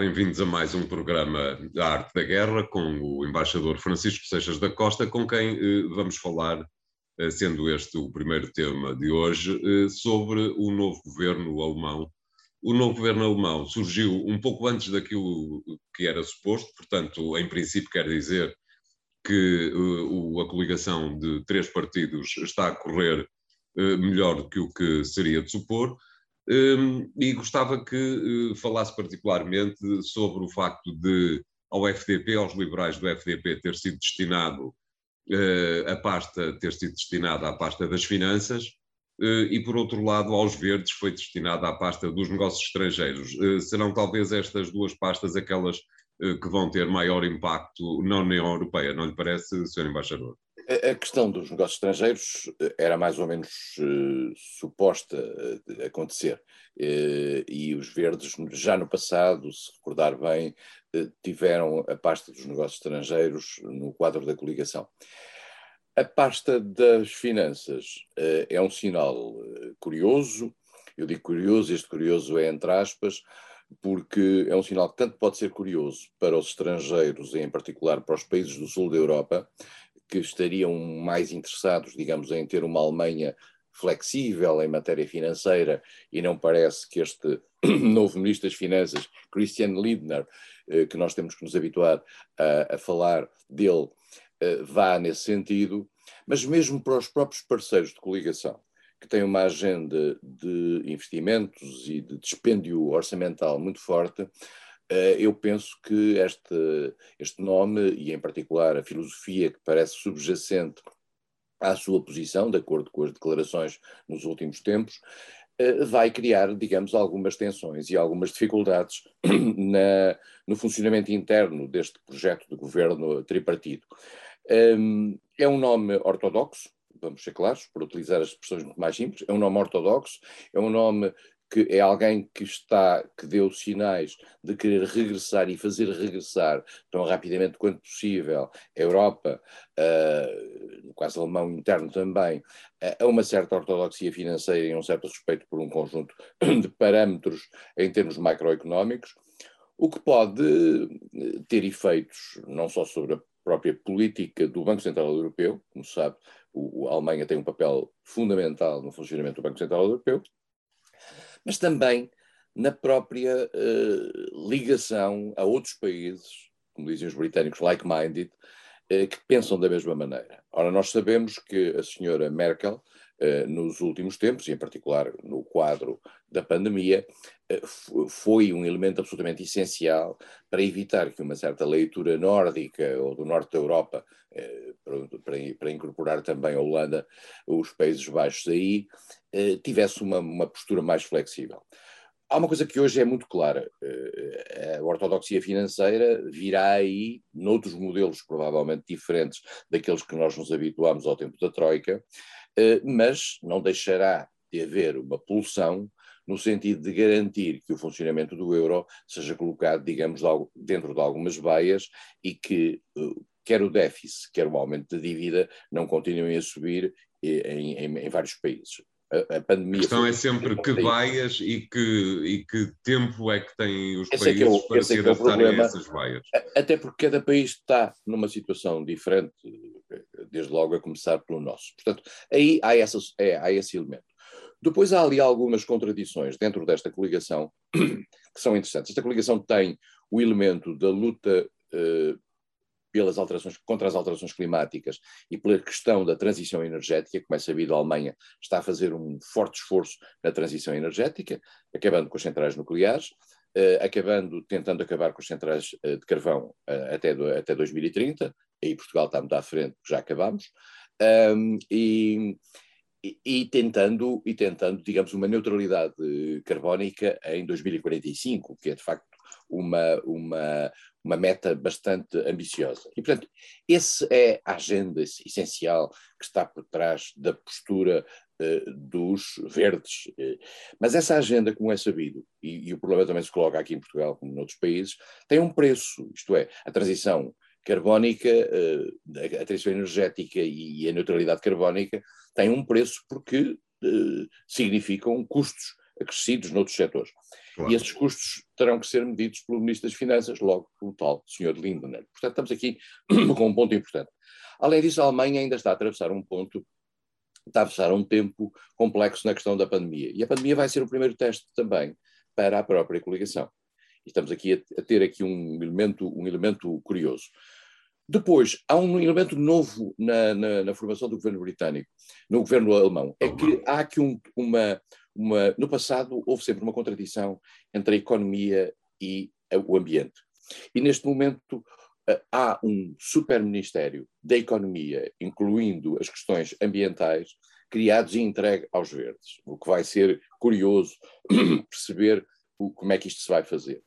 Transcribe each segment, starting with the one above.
Bem-vindos a mais um programa da Arte da Guerra com o embaixador Francisco Seixas da Costa, com quem eh, vamos falar, eh, sendo este o primeiro tema de hoje, eh, sobre o novo governo alemão. O novo governo alemão surgiu um pouco antes daquilo que era suposto, portanto, em princípio, quer dizer que a coligação de três partidos está a correr melhor do que o que seria de supor. Um, e gostava que uh, falasse particularmente sobre o facto de ao FDP, aos liberais do FDP, ter sido destinado uh, a pasta, ter sido destinada à pasta das finanças, uh, e por outro lado, aos verdes foi destinada à pasta dos negócios estrangeiros. serão talvez estas duas pastas aquelas que vão ter maior impacto na União Europeia, não lhe parece, Sr. Embaixador? A questão dos negócios estrangeiros eh, era mais ou menos uh, suposta uh, acontecer. Uh, e os verdes, já no passado, se recordar bem, tiveram a pasta dos negócios estrangeiros no quadro da coligação. A pasta das finanças é um sinal curioso. Eu digo curioso, este curioso é entre aspas, porque é um sinal que tanto pode ser curioso para os estrangeiros, em particular para os países do sul da Europa, que estariam mais interessados, digamos, em ter uma Alemanha flexível em matéria financeira e não parece que este novo Ministro das Finanças, Christian Lindner, eh, que nós temos que nos habituar a, a falar dele, eh, vá nesse sentido, mas mesmo para os próprios parceiros de coligação, que têm uma agenda de investimentos e de dispêndio orçamental muito forte, eu penso que este, este nome, e em particular a filosofia que parece subjacente à sua posição, de acordo com as declarações nos últimos tempos, eh, vai criar, digamos, algumas tensões e algumas dificuldades na, no funcionamento interno deste projeto de governo tripartido. Ehm, é um nome ortodoxo, vamos ser claros, por utilizar as expressões muito mais simples, é um nome ortodoxo, é um nome que é alguém que está, que deu sinais de querer regressar e fazer regressar tão rapidamente quanto possível a Europa, uh, no caso alemão interno também, uh, a uma certa ortodoxia financeira e um certo respeito por um conjunto de parâmetros em termos macroeconómicos, o que pode eh, ter efeitos não só sobre a própria política do Banco Central Europeu, como se sabe, o, a Alemanha tem um papel fundamental no funcionamento do Banco Central Europeu, mas também na própria uh, ligação a outros países, como dizem os britânicos, like-minded, uh, que pensam da mesma maneira. Ora, nós sabemos que a senhora Merkel, nos últimos tempos, e em particular no quadro da pandemia, foi um elemento absolutamente essencial para evitar que uma certa leitura nórdica ou do norte da Europa, para, para incorporar também a Holanda, os Países Baixos aí, eh, tivesse uma, uma postura mais flexível. Há uma coisa que hoje é muito clara: eh, a ortodoxia financeira virá aí, noutros modelos provavelmente diferentes daqueles que nós nos habituámos ao tempo da Troika, eh, mas não deixará de haver uma pulsão no sentido de garantir que o funcionamento do euro seja colocado, digamos, dentro de algumas baias e que quer o déficit, quer o aumento da dívida não continuem a subir em, em, em vários países a, a pandemia. A questão é sempre que vaias e que, e que tempo é que têm os esse países é o, para se é adaptarem a essas vaias. Até porque cada país está numa situação diferente, desde logo a começar pelo nosso. Portanto, aí há, essa, é, há esse elemento. Depois há ali algumas contradições dentro desta coligação que são interessantes. Esta coligação tem o elemento da luta uh, pelas alterações, contra as alterações climáticas e pela questão da transição energética, como é sabido, a Alemanha está a fazer um forte esforço na transição energética, acabando com as centrais nucleares, uh, acabando, tentando acabar com as centrais uh, de carvão uh, até, do, até 2030, aí Portugal está muito à frente, já acabamos, um, e, e, tentando, e tentando, digamos, uma neutralidade carbónica em 2045, que é de facto uma, uma, uma meta bastante ambiciosa. E, portanto, essa é a agenda essencial que está por trás da postura uh, dos verdes. Mas essa agenda, como é sabido, e, e, o problema também se coloca aqui em Portugal, como noutros países, tem um preço, isto é, a transição carbónica, uh, a transição energética e, e a neutralidade carbónica têm um preço porque significam custos acrescidos noutros setores. Claro. E esses custos terão que ser medidos pelo Ministro das Finanças, logo pelo tal Sr. Lindner. Portanto, estamos aqui com um ponto importante. Além disso, a Alemanha ainda está a atravessar um ponto, está a atravessar um tempo complexo na questão da pandemia. E a pandemia vai ser o primeiro teste também para a própria coligação. Estamos aqui a, a ter aqui um elemento, um elemento curioso. Depois, há um elemento novo na, na, na, formação do governo britânico, no governo alemão, é que há aqui um, uma, uma. No passado, houve sempre uma contradição entre a economia e o ambiente. E neste momento eh, há um super-ministério da economia, incluindo as questões ambientais, criados e entregue aos verdes, o que vai ser curioso perceber como é que isto se vai fazer.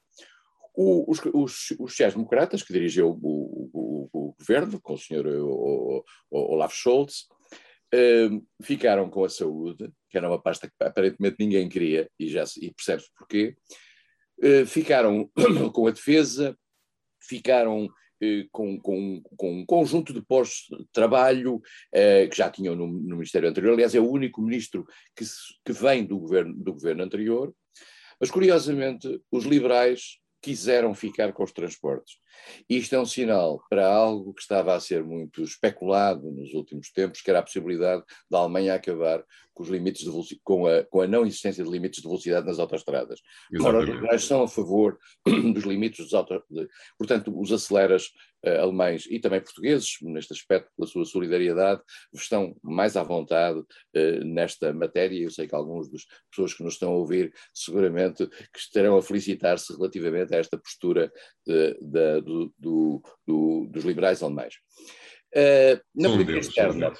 O, os, os, os sociais-democratas, que dirigiu o, o, o, governo, com o senhor Olaf Scholz, eh, ficaram com a saúde, que era uma pasta que aparentemente ninguém queria, e, já e percebe-se porquê, eh, ficaram com a defesa, ficaram eh, com, com, com, um conjunto de postos de trabalho eh, que já tinham no, no, Ministério anterior. Aliás, é o único ministro que, que vem do governo, do governo anterior. Mas, curiosamente, os liberais quiseram ficar com os transportes. Isto é um sinal para algo que estava a ser muito especulado nos últimos tempos, que era a possibilidade da Alemanha acabar com os limites de com a, com a não existência de limites de velocidade nas autostradas. Ora, os liberais são a favor dos limites dos. Portanto, os aceleras uh, alemães e também portugueses, neste aspecto, pela sua solidariedade, estão mais à vontade uh, nesta matéria. Eu sei que alguns das pessoas que nos estão a ouvir seguramente que estarão a felicitar-se relativamente a esta postura de, de, do, do, do, dos liberais alemães. Uh, na política Deus, externa,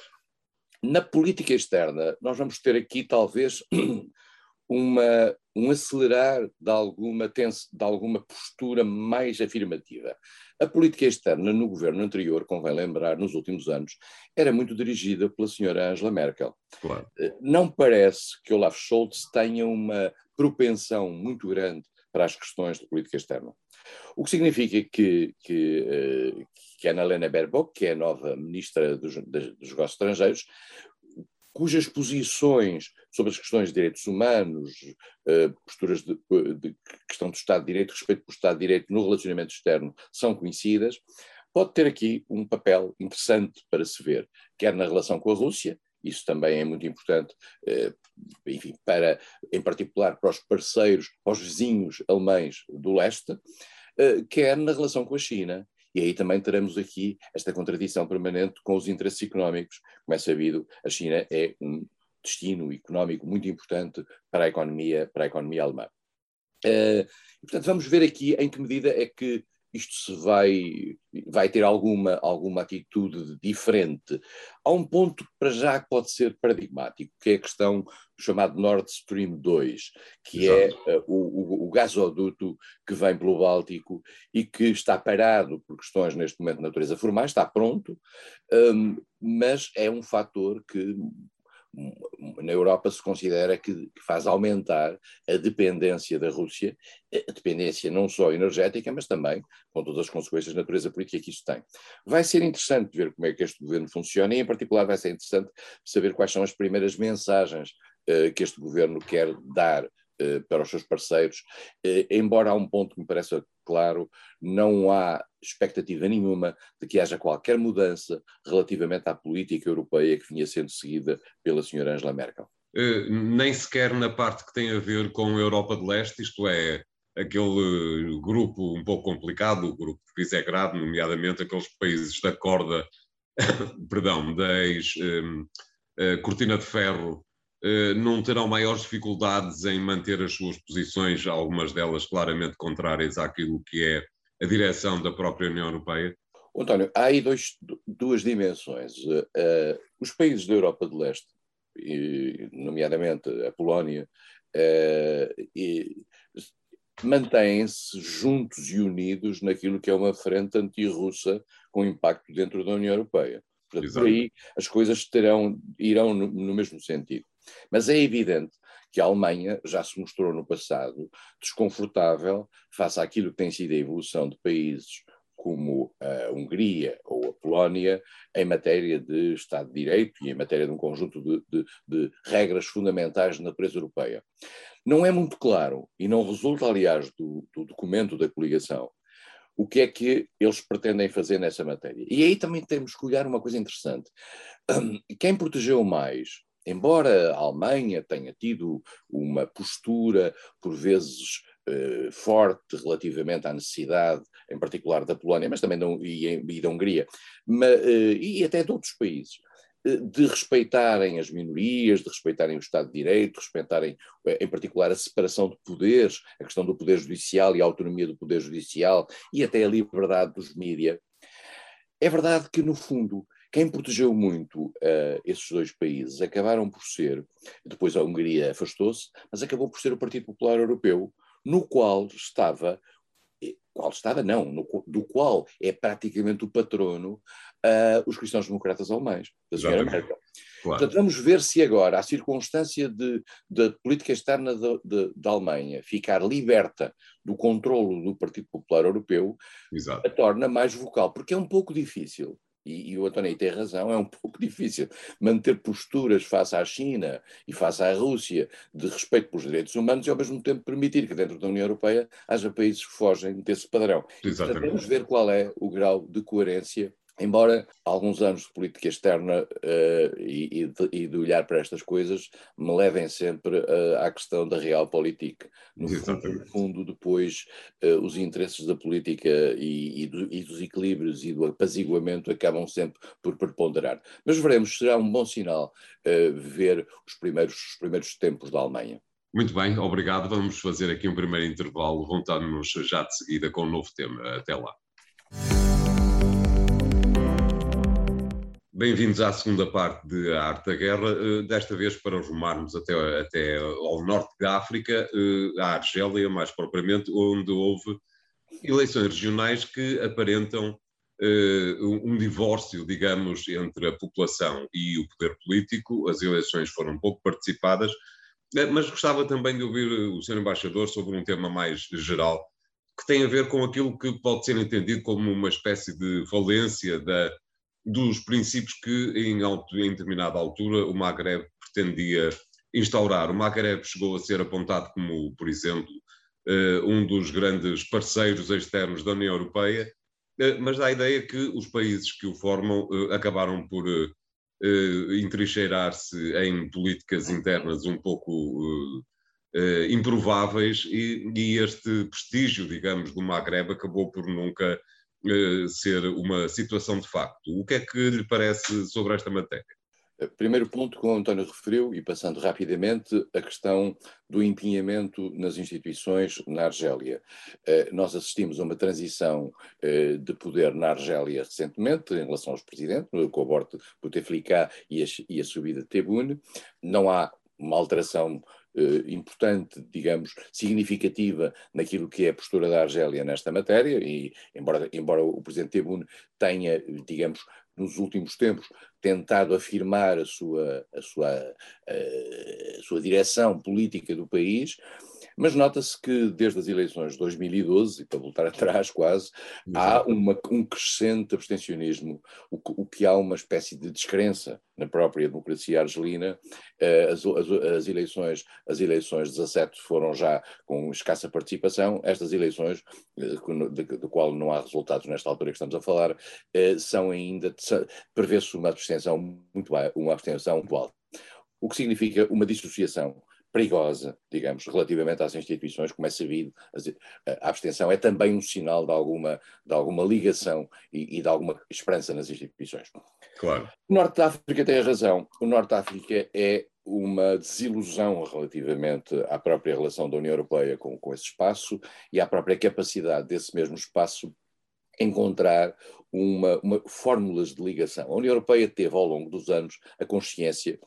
na política externa, nós vamos ter aqui talvez uma, um acelerar de alguma, tenso, de alguma postura mais afirmativa. A política externa no governo anterior, convém lembrar, nos últimos anos, era muito dirigida pela senhora Angela Merkel. Claro. Eh, não parece que Olaf Scholz tenha uma propensão muito grande para as questões de política externa. O que significa que, que, eh, que Annalena Baerbock, que é a nova ministra dos, dos negócios estrangeiros, cujas posições sobre as questões de direitos humanos, eh, posturas de, de, questão do Estado de Direito, respeito pelo Estado de Direito no relacionamento externo, são conhecidas, pode ter aqui um papel interessante para se ver, quer na relação com a Rússia, isso também é muito importante, eh, enfim, para, em particular para os parceiros, para os vizinhos alemães do leste, eh, quer na relação com a China. E aí também teremos aqui esta contradição permanente com os interesses económicos. Como é sabido, a China é um destino económico muito importante para a economia, para a economia alemã. Uh, portanto, vamos ver aqui em que medida é que isto se vai, vai ter alguma, alguma atitude diferente. Há um ponto para já que pode ser paradigmático, que é a questão do chamado Nord Stream 2, que é, Exato. é uh, o, o, o, gasoduto que vem pelo Báltico e que está parado por questões neste momento de natureza formais, está pronto, um, mas é um fator que na Europa se considera que, que, faz aumentar a dependência da Rússia, a dependência não só energética, mas também com todas as consequências de natureza política que isso tem. Vai ser interessante ver como é que este governo funciona e, em particular, vai ser interessante saber quais são as primeiras mensagens uh, que este governo quer dar eh, para os seus parceiros, eh, embora há um ponto que me parece claro, não há expectativa nenhuma de que haja qualquer mudança relativamente à política europeia que vinha sendo seguida pela senhora Angela Merkel. Uh, nem sequer na parte que tem a ver com a Europa de Leste, isto é, aquele grupo um pouco complicado, o grupo de Visegrado, nomeadamente aqueles países da corda, perdão, da ex-cortina um, uh, de ferro eh, não terão maiores dificuldades em manter as suas posições, algumas delas claramente contrárias àquilo que é a direção da própria União Europeia? António, há aí dois, duas dimensões. Uh, os países da Europa de Leste, e, nomeadamente a Polónia, uh, mantêm-se juntos e unidos naquilo que é uma frente anti-russa com impacto dentro da União Europeia. Portanto, por aí as coisas terão, irão no, no mesmo sentido. Mas é evidente que a Alemanha já se mostrou no passado desconfortável face àquilo que tem sido a evolução de países como a Hungria ou a Polónia em matéria de Estado de Direito e em matéria de um conjunto de, de, de regras fundamentais na natureza europeia. Não é muito claro, e não resulta, aliás, do, do documento da coligação, o que é que eles pretendem fazer nessa matéria. E aí também temos que olhar uma coisa interessante. Quem protegeu mais, embora a Alemanha tenha tido uma postura, por vezes, eh, forte relativamente à necessidade, em particular da Polónia, mas também e, e da Hungria, mas, eh, e até de outros países, de respeitarem as minorias, de respeitarem o Estado de Direito, respeitarem, eh, em particular, a separação de poderes, a questão do poder judicial e a autonomia do poder judicial e até a liberdade dos mídias. É verdade que, no fundo, quem protegeu muito uh, esses dois países acabaram por ser, depois a Hungria afastou-se, mas acabou por ser o Partido Popular Europeu, no qual estava qual estava, não, no, do qual é praticamente o patrono uh, os cristãos-democratas alemães, da senhora Merkel. Claro. Portanto, vamos ver se agora a circunstância da política externa da Alemanha ficar liberta do controlo do Partido Popular Europeu Exato. a torna mais vocal, porque é um pouco difícil e, e o António tem razão, é um pouco difícil manter posturas face à China e face à Rússia de respeito pelos direitos humanos e ao mesmo tempo permitir que dentro da União Europeia haja países que fogem desse padrão. Exatamente. Portanto, vamos ver qual é o grau de coerência Embora alguns anos de política externa uh, e, e, de, e, de, olhar para estas coisas me levem sempre uh, à questão da realpolitik. No fundo, no fundo, depois, uh, os interesses da política e, do, e, dos equilíbrios e do apaziguamento acabam sempre por preponderar. Mas veremos, será um bom sinal ver os primeiros, os primeiros tempos da Alemanha. Muito bem, obrigado. Vamos fazer aqui um primeiro intervalo, voltando-nos já de seguida com um novo tema. Até lá. Bem-vindos à segunda parte de A Arte da Guerra, eh, desta vez para rumarmos até, até ao norte da África, eh, à Argélia, mais propriamente, onde houve eleições regionais que aparentam eh, um divórcio, digamos, entre a população e o poder político. As eleições foram pouco participadas, mas gostava também de ouvir o Sr. Embaixador sobre um tema mais geral, que tem a ver com aquilo que pode ser entendido como uma espécie de falência da dos princípios que, em, em determinada altura, o Maghreb pretendia instaurar. O Maghreb chegou a ser apontado como, por exemplo, eh, um dos grandes parceiros externos da União Europeia, eh, mas dá a ideia que os países que o formam eh, acabaram por entrincheirar-se em políticas internas um pouco improváveis e, este prestígio, digamos, do Maghreb acabou por nunca ser uma situação de facto. O que é que lhe parece sobre esta matéria? Eh, primeiro ponto que o António referiu, e passando rapidamente, a questão do empenhamento nas instituições na Argélia. Eh, nós assistimos a uma transição de poder na Argélia recentemente, em relação aos presidentes, com a morte de Bouteflika e a subida de Tebboune. Não há uma alteração eh, importante, digamos, significativa naquilo que é a postura da Argélia nesta matéria, e embora, embora o Presidente Tebboune tenha, digamos, nos últimos tempos tentado afirmar a sua, a sua, a, a sua direção política do país, mas nota-se que desde as eleições de 2012, e para voltar atrás quase, há uma, um crescente abstencionismo, o, o, que há uma espécie de descrença na própria democracia argelina. Eh, as, as, as, eleições, as eleições 17 foram já com escassa participação, estas eleições, eh, de, de, qual não há resultados nesta altura que estamos a falar, eh, são ainda, prevê-se uma abstenção muito uma abstenção muito alta. O que significa uma dissociação perigosa, digamos, relativamente às instituições, como é sabido, a abstenção é também um sinal de alguma, de alguma ligação e, e de alguma esperança nas instituições. Claro. O Norte da África tem razão. O Norte da África é uma desilusão relativamente à própria relação da União Europeia com, com esse espaço e à própria capacidade desse mesmo espaço encontrar uma, uma, fórmulas de ligação. A União Europeia teve, ao longo dos anos, a consciência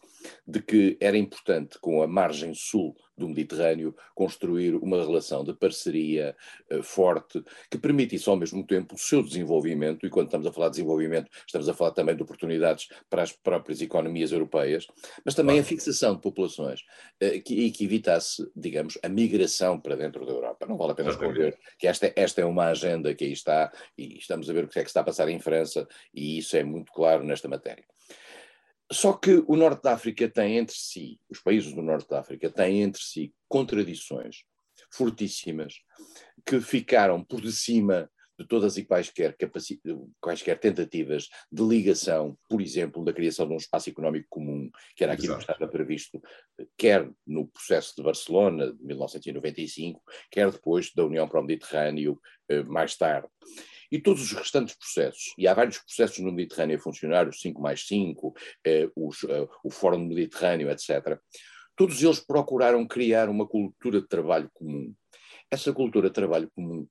de que era importante, com a margem sul do Mediterrâneo, construir uma relação de parceria uh, forte que permitisse, ao mesmo tempo, o seu desenvolvimento, e quando estamos a falar de desenvolvimento, estamos a falar também de oportunidades para as próprias economias europeias, mas também a fixação de populações uh, que, e que evitasse, digamos, a migração para dentro da Europa. Não vale a pena esconder que esta, esta é uma agenda que aí está, e estamos a ver o que é que está a passar em França, e isso é muito claro nesta matéria. Só que o Norte da África tem entre si, os países do Norte da África têm entre si contradições fortíssimas que ficaram por cima de todas e quaisquer, quaisquer tentativas de ligação, por exemplo, da criação de um espaço económico comum, que era aquilo Exato. que estava previsto, quer no processo de Barcelona, de 1995, quer depois da União para o Mediterrâneo, eh, mais tarde. E todos os restantes processos, e há vários processos no Mediterrâneo a funcionar, os 5 mais 5, eh, os, eh, o Fórum Mediterrâneo, etc., todos eles procuraram criar uma cultura de trabalho comum. Essa cultura de trabalho comum,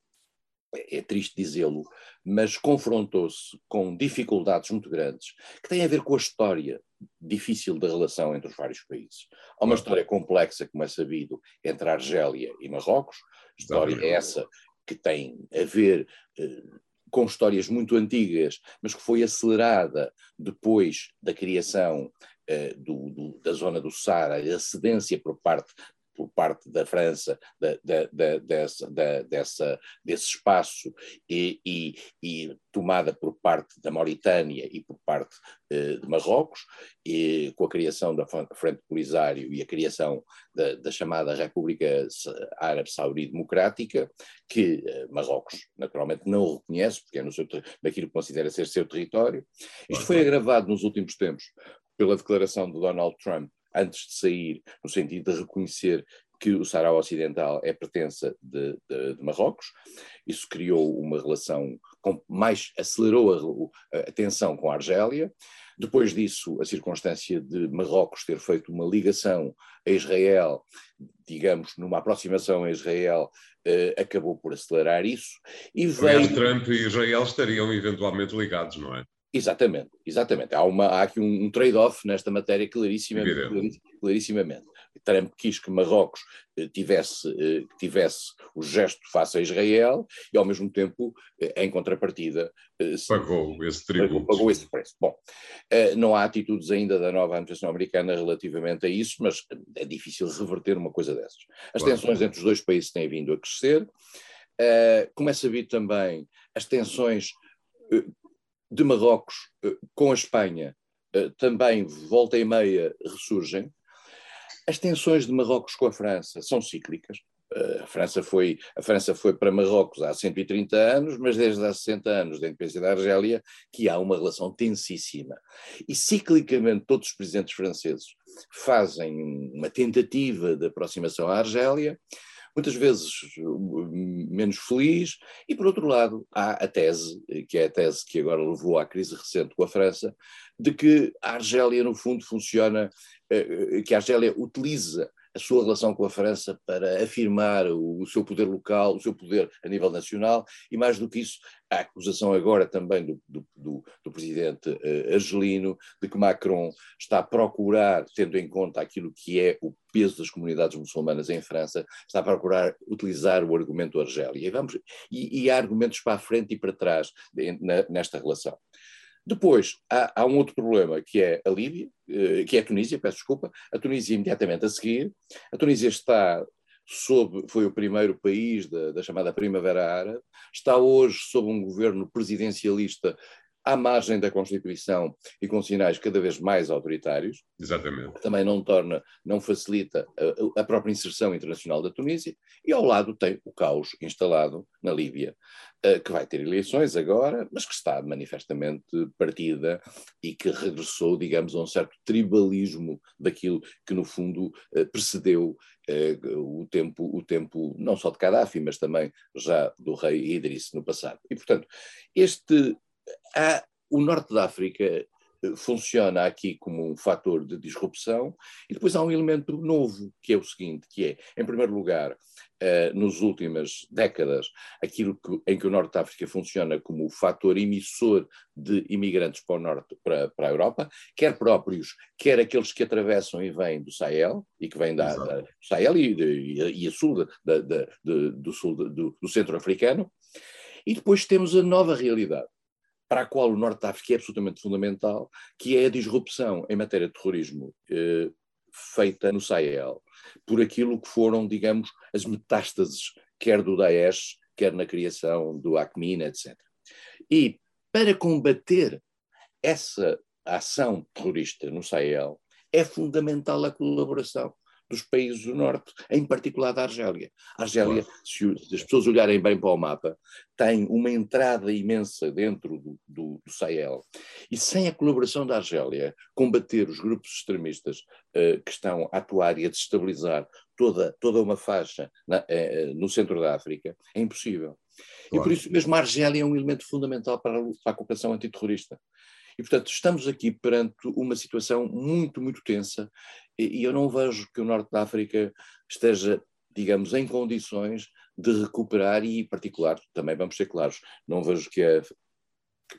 é, é triste dizê-lo, mas confrontou-se com dificuldades muito grandes, que têm a ver com a história difícil da relação entre os vários países. Há uma história complexa, como é sabido, entre a Argélia e Marrocos, história essa que tem a ver eh, com histórias muito antigas, mas que foi acelerada depois da criação uh, do, do, da zona do Sara, a cedência por parte por parte da França da, da, da, dessa, dessa, desse espaço e, e, e, tomada por parte da Mauritânia e por parte eh, de Marrocos, e, com a criação da Frente Polisário e a criação da, da chamada República Árabe Saudi Democrática, que eh, Marrocos naturalmente não reconhece, porque é no seu, naquilo que considera ser seu território. Isto foi agravado nos últimos tempos pela declaração de Donald Trump antes de sair, no sentido de reconhecer que o Sarau Ocidental é pertença de, de, de, Marrocos. Isso criou uma relação, com, mais acelerou a, a, tensão com a Argélia. Depois disso, a circunstância de Marrocos ter feito uma ligação a Israel, digamos, numa aproximação a Israel, eh, acabou por acelerar isso. E veio... Trump e Israel estariam eventualmente ligados, não é? Exatamente, exatamente. Há, uma, há aqui um, um trade-off nesta matéria clarissimamente, clarissimamente. Trump quis que Marrocos eh, tivesse, eh, tivesse o gesto face a Israel e, ao mesmo tempo, eh, em contrapartida, pagou esse tributo. Pagou, pagou, esse preço. Bom, não há atitudes ainda da nova administração americana relativamente a isso, mas é difícil reverter uma coisa dessas. As claro. tensões entre os dois países têm vindo a crescer. Como é sabido também, as tensões de Marrocos eh, com a Espanha eh, também volta e meia ressurgem. As tensões de Marrocos com a França são cíclicas. Eh, a França foi, a França foi para Marrocos há 130 anos, mas desde há 60 anos da independência da Argélia que há uma relação tensíssima. E ciclicamente todos os presidentes franceses fazem uma tentativa de aproximação à Argélia, muitas vezes menos feliz, e por outro lado há a tese, que é a tese que agora levou à crise recente com a França, de que a Argélia no fundo funciona, eh, que a Argélia utiliza a sua relação com a França para afirmar o, o, seu poder local, o seu poder a nível nacional, e mais do que isso, a acusação agora também do, do, do, do presidente uh, argelino de que Macron está a procurar, tendo em conta aquilo que é o peso das comunidades muçulmanas em França, está a procurar utilizar o argumento Argélia. E, vamos, e, e há argumentos para a frente e para trás de, na, nesta relação. Depois, há, há, um outro problema, que é a Líbia, eh, que é a Tunísia, peço desculpa, a Tunísia imediatamente a seguir. A Tunísia está sob, foi o primeiro país da, da chamada Primavera Árabe, está hoje sob um governo presidencialista à margem da Constituição e com sinais cada vez mais autoritários. Exatamente. Também não torna, não facilita a, a, própria inserção internacional da Tunísia. E ao lado tem o caos instalado na Líbia, uh, que vai ter eleições agora, mas que está manifestamente partida e que regressou, digamos, a um certo tribalismo daquilo que no fundo uh, precedeu uh, o tempo, o tempo não só de Gaddafi, mas também já do rei Idris no passado. E portanto, este há, o norte da África funciona aqui como um fator de disrupção, e depois há um elemento novo, que é o seguinte, que é, em primeiro lugar, Uh, nas últimas décadas, aquilo que, em que o Norte de África funciona como o fator emissor de imigrantes para o Norte, para, para a Europa, quer próprios, quer aqueles que atravessam e vêm do Sahel, e que vêm da, da do Sahel e, de, e a sul da, da, do sul do, do centro africano, e depois temos a nova realidade, para a qual o Norte de África é absolutamente fundamental, que é a disrupção em matéria de terrorismo eh, feita no Sahel por aquilo que foram, digamos, as metástases, quer do Daesh, quer na criação do Acmin, etc. E para combater essa ação terrorista no Sahel, é fundamental a colaboração dos países do Norte, em particular da Argélia. A Argélia, se, as pessoas olharem bem para o mapa, tem uma entrada imensa dentro do, do, do Sahel. E sem a colaboração da Argélia, combater os grupos extremistas uh, que estão a atuar e a desestabilizar toda, toda uma faixa na, uh, no centro da África é impossível. Claro. E por isso mesmo a Argélia é um elemento fundamental para a, para a cooperação antiterrorista. E, portanto, estamos aqui perante uma situação muito, muito tensa e, e eu não vejo que o Norte da África esteja, digamos, em condições de recuperar e, em particular, também vamos ser claros, não vejo que a,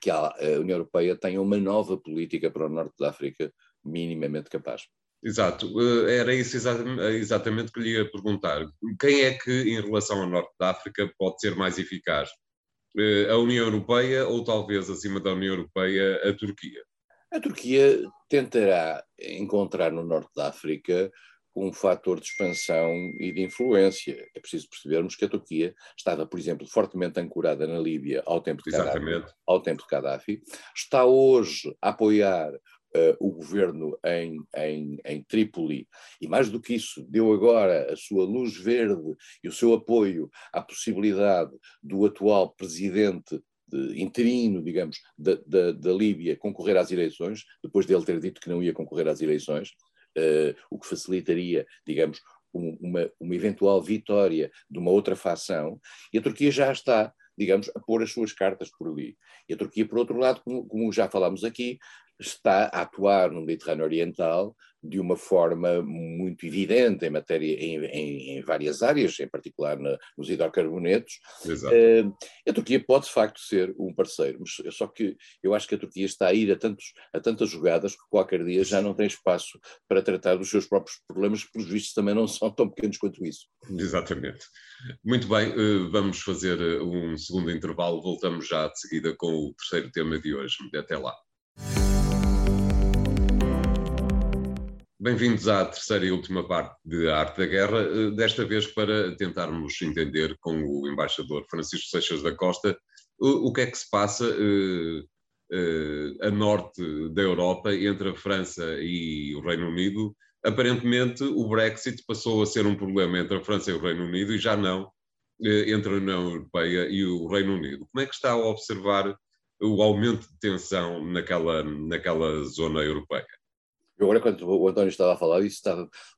que a União Europeia tenha uma nova política para o Norte da África minimamente capaz. Exato, eh, era isso exatamente que lhe ia perguntar. Quem é que, em relação ao Norte da África, pode ser mais eficaz? Eh, a União Europeia ou talvez acima da União Europeia a Turquia? A Turquia tentará encontrar no norte da África um fator de expansão e de influência. É preciso percebermos que a Turquia estava, por exemplo, fortemente ancorada na Líbia ao tempo de Gaddafi, ao tempo de Gaddafi está hoje a apoiar o governo em, em, em Trípoli, e mais do que isso, deu agora a sua luz verde e o seu apoio à possibilidade do atual presidente de, interino, digamos, da, da, da, Líbia concorrer às eleições, depois dele ter dito que não ia concorrer às eleições, uh, o que facilitaria, digamos, um, uma, uma eventual vitória de uma outra facção, e a Turquia já está digamos, a pôr as suas cartas por ali. E a Turquia, por outro lado, como, como já falámos aqui, está a atuar no Mediterrâneo Oriental de uma forma muito evidente em matéria em, em, em várias áreas, em particular na, nos hidrocarbonetos. Uh, a Turquia pode de facto ser um parceiro, mas só que eu acho que a Turquia está a ir a, tantos, a tantas jogadas que qualquer dia já não tem espaço para tratar dos seus próprios problemas, que pelos vistos também não são tão pequenos quanto isso. Exatamente. Muito bem, uh, vamos fazer eh, um segundo intervalo, voltamos já de seguida com o terceiro tema de hoje. Até lá. Bem-vindos à terceira e última parte de A Arte da Guerra, eh, desta vez para tentarmos entender com o embaixador Francisco Seixas da Costa o, que é que se passa uh, uh, a norte da Europa entre a França e o Reino Unido. Aparentemente, o Brexit passou a ser um problema entre a França e o Reino Unido e já não entre a União Europeia e o Reino Unido. Como é que está a observar o aumento de tensão naquela, naquela zona europeia? Agora, quando o António estava a falar isso,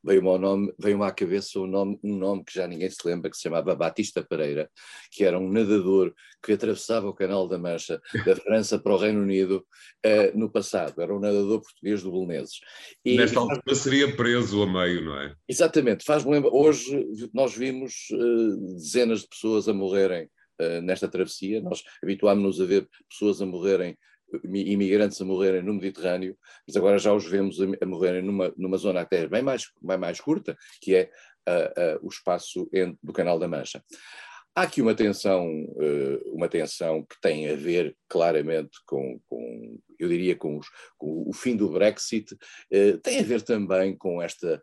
veio-me nome, veio à cabeça um nome, um nome que já ninguém se lembra, que se chamava Batista Pereira, que era um nadador que atravessava o Canal da Mancha da França para o Reino Unido uh, no passado. Era um nadador português do Belenenses. E, Nesta altura seria preso a meio, não é? Exatamente. Faz-me lembrar. Hoje nós vimos uh, dezenas de pessoas a morrerem uh, nesta travessia. Nós habituámos-nos a ver pessoas a morrerem imigrantes a morrerem no Mediterrâneo, mas agora já os vemos a, morrerem numa, numa zona até bem mais, bem mais curta, que é uh, uh, o espaço do Canal da Mancha. Há aqui uma tensão, uh, uma tensão que tem a ver claramente com, com eu diria, com, os, com, o fim do Brexit, tem a ver também com esta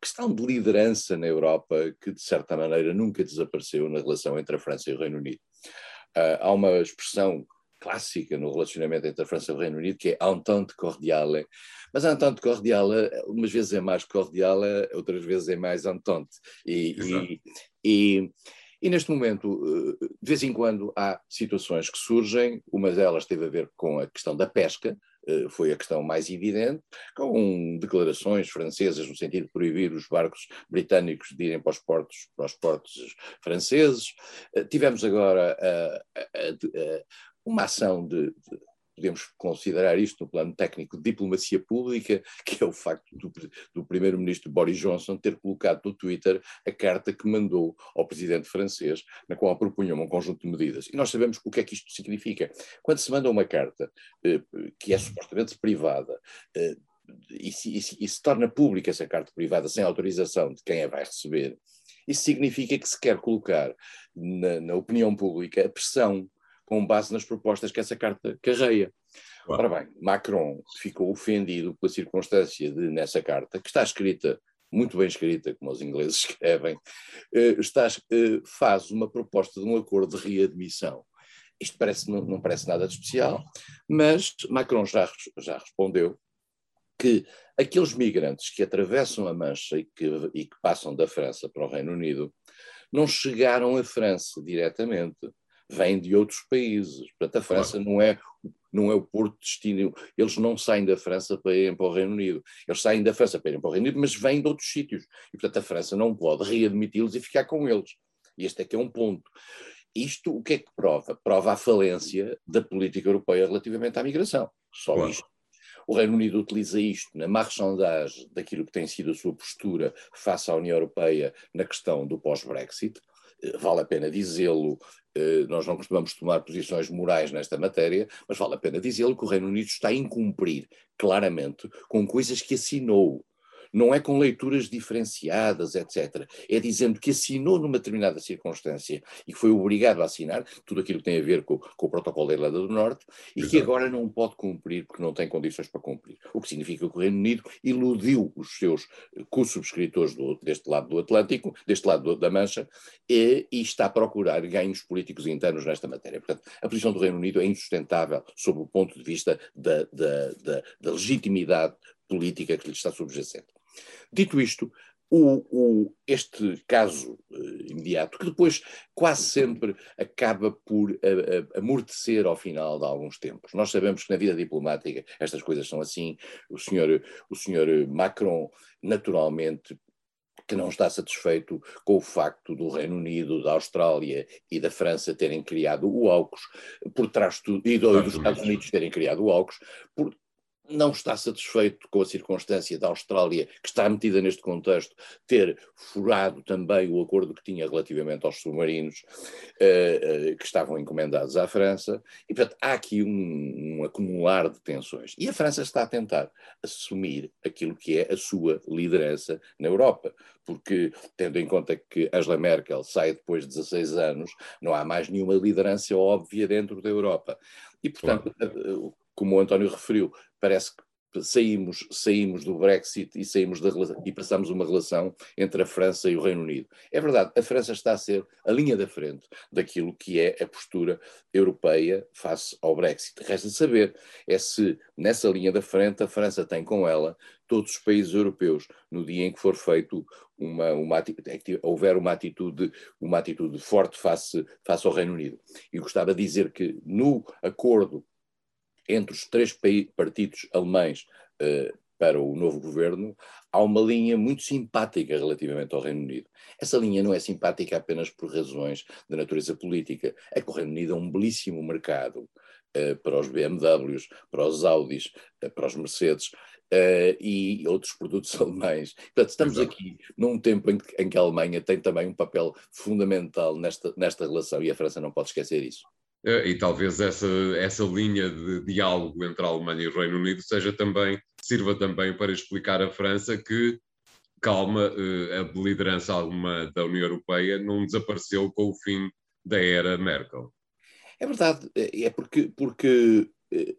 questão de liderança na Europa que, de certa maneira, nunca desapareceu na relação entre a França e o Reino Unido. há uma expressão clássica no relacionamento entre a França e o Reino Unido, que é a entente cordiale. Mas a entente cordiale, umas vezes é mais cordiale, outras vezes é mais entente. E, e, e, e, neste momento, eh, de vez em quando, há situações que surgem, uma delas teve a ver com a questão da pesca, eh, foi a questão mais evidente, com declarações francesas no sentido de proibir os barcos britânicos de irem para os portos, para os portos franceses. Eh, tivemos agora uma ação de, de, podemos considerar isto no plano técnico de diplomacia pública, que é o facto do, do primeiro-ministro Boris Johnson ter colocado no Twitter a carta que mandou ao presidente francês, na qual propunha um conjunto de medidas. E nós sabemos o que é que isto significa. Quando se manda uma carta eh, que é supostamente privada, eh, e, se, e, se, e se torna pública essa carta privada sem autorização de quem a vai receber, isso significa que se quer colocar na, na opinião pública a pressão com base nas propostas que essa carta carreia. Claro. Ora bem, Macron ficou ofendido pela circunstância de, nessa carta, que está escrita, muito bem escrita, como os ingleses escrevem, eh, está, eh, faz uma proposta de um acordo de readmissão. Isto parece, não, não parece nada de especial, mas Macron já, já respondeu que aqueles migrantes que atravessam a Mancha e que, e que passam da França para o Reino Unido não chegaram à França diretamente, vêm de outros países. Portanto, a França não é não é o porto de destino. Eles não saem da França para irem para o Reino Unido. Eles saem da França para irem para o Reino Unido, mas vêm de outros sítios. E, portanto, a França não pode readmiti-los e ficar com eles. E este é que é um ponto. Isto o que é que prova? Prova a falência da política europeia relativamente à migração. Só claro. isto. O Reino Unido utiliza isto na marchandagem daquilo que tem sido a sua postura face à União Europeia na questão do pós-Brexit. Vale a pena dizê-lo, eh, nós não costumamos tomar posições morais nesta matéria, mas vale a pena dizê-lo que o Reino Unido está a incumprir claramente com coisas que assinou não é com leituras diferenciadas, etc. É dizendo que assinou numa determinada circunstância e que foi obrigado a assinar tudo aquilo que tem a ver com, com o protocolo da Irlanda do Norte e Exato. que agora não pode cumprir porque não tem condições para cumprir. O que significa que o Reino Unido iludiu os seus co-subscritores deste lado do Atlântico, deste lado do, da Mancha, e, e está a procurar ganhos políticos internos nesta matéria. Portanto, a posição do Reino Unido é insustentável sob o ponto de vista da, da, da, da legitimidade política que lhe está subjacente. Dito isto, o, o, este caso uh, imediato, que depois quase sempre acaba por uh, amortecer ao final de alguns tempos. Nós sabemos que na vida diplomática estas coisas são assim. O senhor, o senhor Macron, naturalmente, que não está satisfeito com o facto do Reino Unido, da Austrália e da França terem criado o AUKUS, por trás do, e dos Estados Unidos terem criado o AUKUS, por, não está satisfeito com a circunstância da Austrália, que está metida neste contexto, ter furado também o acordo que tinha relativamente aos submarinos uh, uh, que estavam encomendados à França. E, portanto, há aqui um, um, acumular de tensões. E a França está a tentar assumir aquilo que é a sua liderança na Europa. Porque, tendo em conta que Angela Merkel sai depois de 16 anos, não há mais nenhuma liderança óbvia dentro da Europa. E, portanto, claro. Eh, como o António referiu, parece que saímos, saímos do Brexit e saímos da e passamos uma relação entre a França e o Reino Unido. É verdade, a França está a ser a linha da frente daquilo que é a postura europeia face ao Brexit. Resta saber é se nessa linha da frente a França tem com ela todos os países europeus no dia em que for feito uma, uma é houver uma atitude uma atitude forte face face ao Reino Unido. E gostava de dizer que no acordo entre os três partidos alemães uh, para o novo governo, há uma linha muito simpática relativamente ao Reino Unido. Essa linha não é simpática apenas por razões de natureza política. É que o Reino Unido é um belíssimo mercado uh, para os BMWs, para os Audis, uh, para os Mercedes. Uh, e outros produtos alemães. Portanto, estamos Exato. aqui num tempo em que, em que, a Alemanha tem também um papel fundamental nesta, nesta relação e a França não pode esquecer isso. E talvez essa, essa linha de diálogo entre a Alemanha e o Reino Unido seja também, sirva também para explicar à França que, calma, eh, a liderança alguma da União Europeia não desapareceu com o fim da era Merkel. É verdade, é, é porque, porque eh,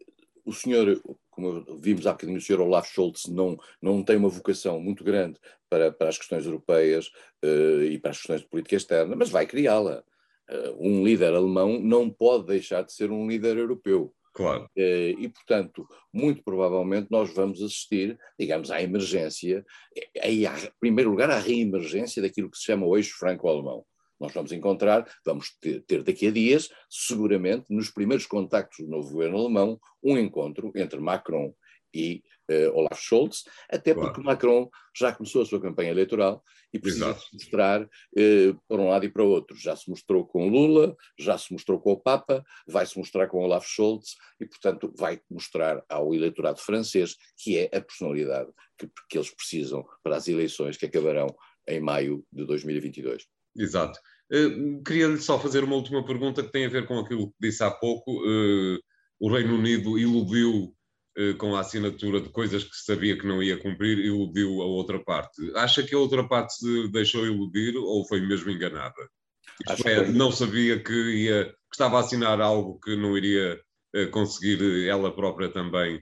o senhor, como vimos há bocadinho, o senhor Olaf Scholz não, não tem uma vocação muito grande para, para as questões europeias uh, e para as questões de política externa, mas vai criá-la. Eh, um líder alemão não pode deixar de ser um líder europeu. Claro. Eh, e, portanto, muito provavelmente nós vamos assistir, digamos, à emergência, eh, em primeiro lugar, à reemergência daquilo que se chama o eixo franco-alemão. nós vamos encontrar, vamos ter, ter, daqui a dias, seguramente, nos primeiros contactos do novo governo alemão, um encontro entre Macron e uh, Olaf Scholz, até claro. porque Macron já começou a sua campanha eleitoral e precisa se mostrar uh, para um lado e para o outro. Já se mostrou com Lula, já se mostrou com o Papa, vai se mostrar com Olaf Scholz e, portanto, vai mostrar ao eleitorado francês que é a personalidade que, que eles precisam para as eleições que acabarão em maio de 2022. Exato. Uh, Queria-lhe só fazer uma última pergunta que tem a ver com aquilo que disse há pouco. Uh, o Reino Unido iludiu com a assinatura de coisas que sabia que não ia cumprir, iludiu a outra parte. Acha que a outra parte se deixou iludir ou foi mesmo enganada? Isto é, não sabia que, ia, que estava a assinar algo que não iria conseguir ela própria também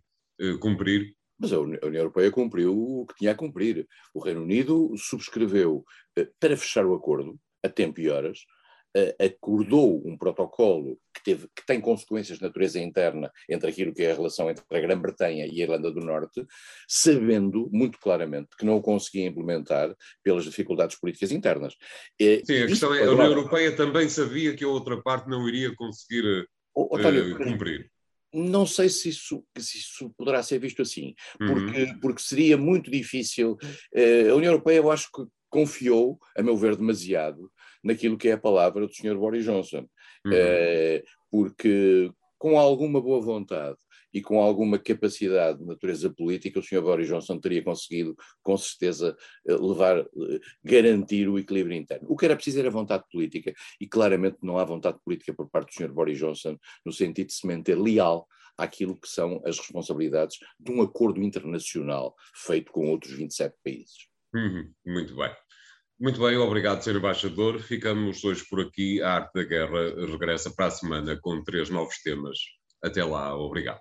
cumprir? Mas a União Europeia cumpriu o que tinha a cumprir. O Reino Unido subscreveu eh, para fechar o acordo, a tempo e horas, eh, acordou um protocolo que, teve, que tem consequências de natureza interna entre aquilo que é a relação entre a Grã-Bretanha e a Irlanda do Norte, sabendo muito claramente que não o conseguia implementar pelas dificuldades políticas internas. Sim, a questão é, a União Europeia também sabia que a outra parte não iria conseguir uh, cumprir não sei se isso, se isso poderá ser visto assim, porque, uhum. porque seria muito difícil. Uh, a União Europeia, eu acho que confiou, a meu ver, demasiado naquilo que é a palavra do Sr. Boris Johnson, uhum. uh, porque com alguma boa vontade e com alguma capacidade de natureza política, o Sr. Boris Johnson teria conseguido, com certeza, eh, levar, eh, garantir o equilíbrio interno. O que era preciso era vontade política, e claramente não há vontade política por parte do Sr. Boris Johnson, no sentido de se manter leal àquilo que são as responsabilidades de um acordo internacional feito com outros 27 países. Uhum, muito bem. Muito bem, obrigado, Sr. Embaixador. Ficamos hoje por aqui. A Arte da Guerra regressa para a semana com três novos temas. Até lá, obrigado.